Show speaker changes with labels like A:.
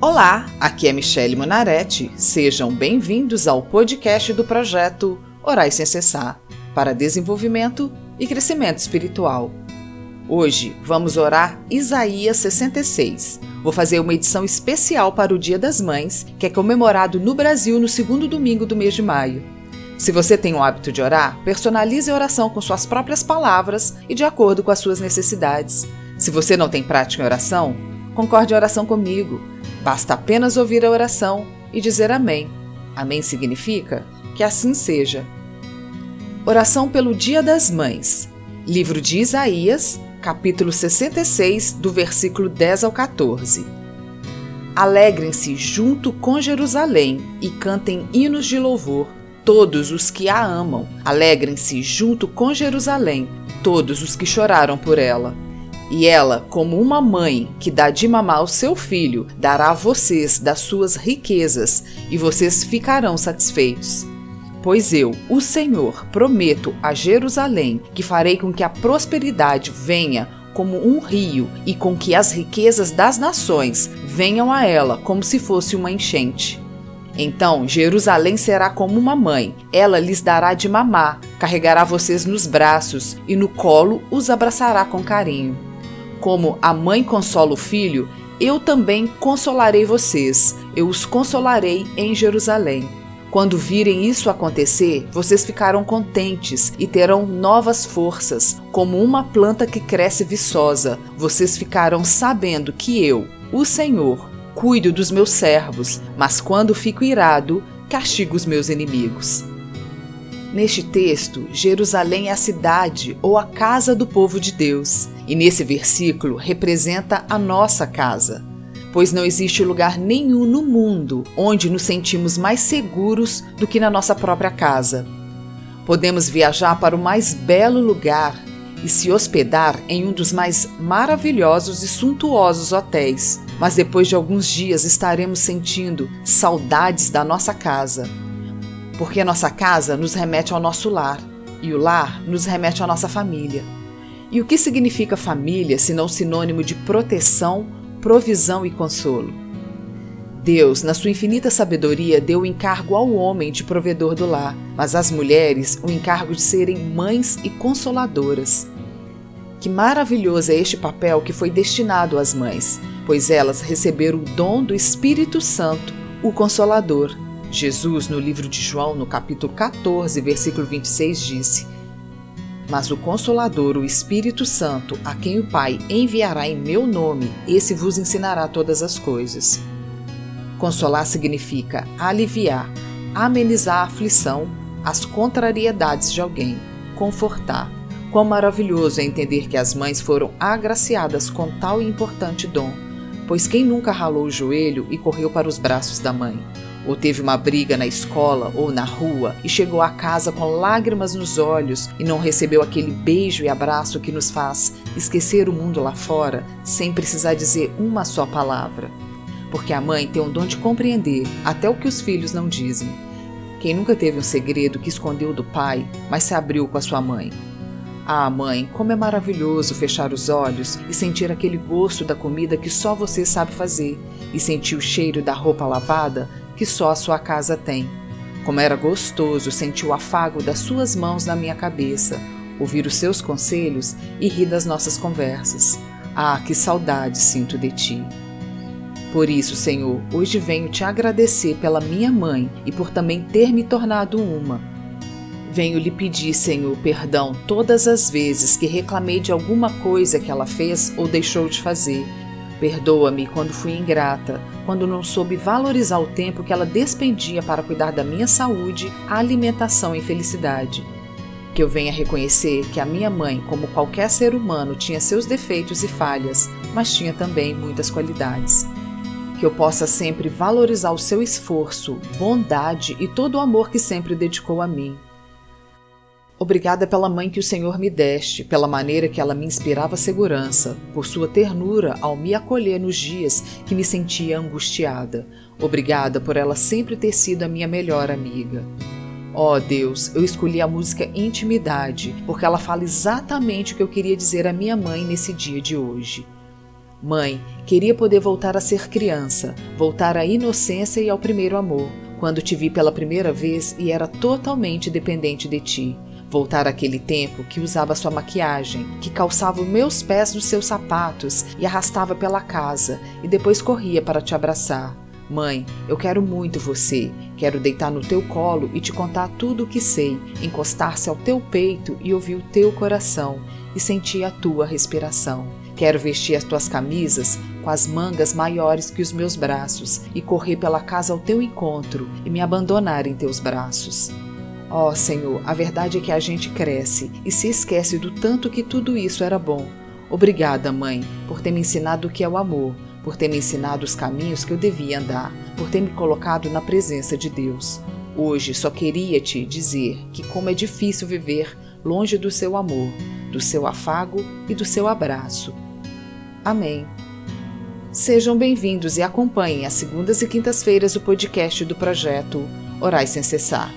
A: Olá, aqui é Michele Monaretti. Sejam bem-vindos ao podcast do projeto Orais Sem Cessar para desenvolvimento e crescimento espiritual. Hoje vamos orar Isaías 66. Vou fazer uma edição especial para o Dia das Mães, que é comemorado no Brasil no segundo domingo do mês de maio. Se você tem o hábito de orar, personalize a oração com suas próprias palavras e de acordo com as suas necessidades. Se você não tem prática em oração, concorde em oração comigo. Basta apenas ouvir a oração e dizer Amém. Amém significa que assim seja. Oração pelo Dia das Mães. Livro de Isaías, capítulo 66, do versículo 10 ao 14. Alegrem-se junto com Jerusalém e cantem hinos de louvor, todos os que a amam. Alegrem-se junto com Jerusalém, todos os que choraram por ela. E ela, como uma mãe que dá de mamar ao seu filho, dará a vocês das suas riquezas, e vocês ficarão satisfeitos. Pois eu, o Senhor, prometo a Jerusalém que farei com que a prosperidade venha como um rio e com que as riquezas das nações venham a ela como se fosse uma enchente. Então Jerusalém será como uma mãe, ela lhes dará de mamar, carregará vocês nos braços e no colo os abraçará com carinho. Como a mãe consola o filho, eu também consolarei vocês, eu os consolarei em Jerusalém. Quando virem isso acontecer, vocês ficarão contentes e terão novas forças, como uma planta que cresce viçosa. Vocês ficarão sabendo que eu, o Senhor, cuido dos meus servos, mas quando fico irado, castigo os meus inimigos. Neste texto, Jerusalém é a cidade ou a casa do povo de Deus, e nesse versículo representa a nossa casa, pois não existe lugar nenhum no mundo onde nos sentimos mais seguros do que na nossa própria casa. Podemos viajar para o mais belo lugar e se hospedar em um dos mais maravilhosos e suntuosos hotéis, mas depois de alguns dias estaremos sentindo saudades da nossa casa porque a nossa casa nos remete ao nosso lar e o lar nos remete à nossa família. E o que significa família se não sinônimo de proteção, provisão e consolo? Deus, na sua infinita sabedoria, deu o encargo ao homem de provedor do lar, mas às mulheres o encargo de serem mães e consoladoras. Que maravilhoso é este papel que foi destinado às mães, pois elas receberam o dom do Espírito Santo, o Consolador Jesus, no livro de João, no capítulo 14, versículo 26, disse: Mas o Consolador, o Espírito Santo, a quem o Pai enviará em meu nome, esse vos ensinará todas as coisas. Consolar significa aliviar, amenizar a aflição, as contrariedades de alguém, confortar. Quão maravilhoso é entender que as mães foram agraciadas com tal importante dom, pois quem nunca ralou o joelho e correu para os braços da mãe? Ou teve uma briga na escola ou na rua e chegou a casa com lágrimas nos olhos e não recebeu aquele beijo e abraço que nos faz esquecer o mundo lá fora sem precisar dizer uma só palavra. Porque a mãe tem o dom de compreender até o que os filhos não dizem. Quem nunca teve um segredo que escondeu do pai, mas se abriu com a sua mãe? Ah, mãe, como é maravilhoso fechar os olhos e sentir aquele gosto da comida que só você sabe fazer, e sentir o cheiro da roupa lavada que só a sua casa tem. Como era gostoso sentir o afago das suas mãos na minha cabeça, ouvir os seus conselhos e rir das nossas conversas. Ah, que saudade sinto de ti. Por isso, Senhor, hoje venho te agradecer pela minha mãe e por também ter me tornado uma. Venho lhe pedir, Senhor, perdão todas as vezes que reclamei de alguma coisa que ela fez ou deixou de fazer Perdoa-me quando fui ingrata, quando não soube valorizar o tempo que ela despendia para cuidar da minha saúde, alimentação e felicidade. Que eu venha reconhecer que a minha mãe, como qualquer ser humano, tinha seus defeitos e falhas, mas tinha também muitas qualidades. Que eu possa sempre valorizar o seu esforço, bondade e todo o amor que sempre dedicou a mim Obrigada pela mãe que o Senhor me deste, pela maneira que ela me inspirava segurança, por sua ternura ao me acolher nos dias que me sentia angustiada. Obrigada por ela sempre ter sido a minha melhor amiga. Oh Deus, eu escolhi a música Intimidade, porque ela fala exatamente o que eu queria dizer à minha mãe nesse dia de hoje. Mãe, queria poder voltar a ser criança, voltar à inocência e ao primeiro amor, quando te vi pela primeira vez e era totalmente dependente de ti. Voltar àquele tempo que usava sua maquiagem, que calçava meus pés nos seus sapatos e arrastava pela casa e depois corria para te abraçar. Mãe, eu quero muito você. Quero deitar no teu colo e te contar tudo o que sei, encostar-se ao teu peito e ouvir o teu coração e sentir a tua respiração. Quero vestir as tuas camisas com as mangas maiores que os meus braços e correr pela casa ao teu encontro e me abandonar em teus braços. Ó oh, Senhor, a verdade é que a gente cresce e se esquece do tanto que tudo isso era bom. Obrigada, mãe, por ter me ensinado o que é o amor, por ter me ensinado os caminhos que eu devia andar, por ter me colocado na presença de Deus. Hoje só queria te dizer que como é difícil viver longe do seu amor, do seu afago e do seu abraço. Amém. Sejam bem-vindos e acompanhem às segundas e quintas-feiras o podcast do projeto Orais Sem Cessar.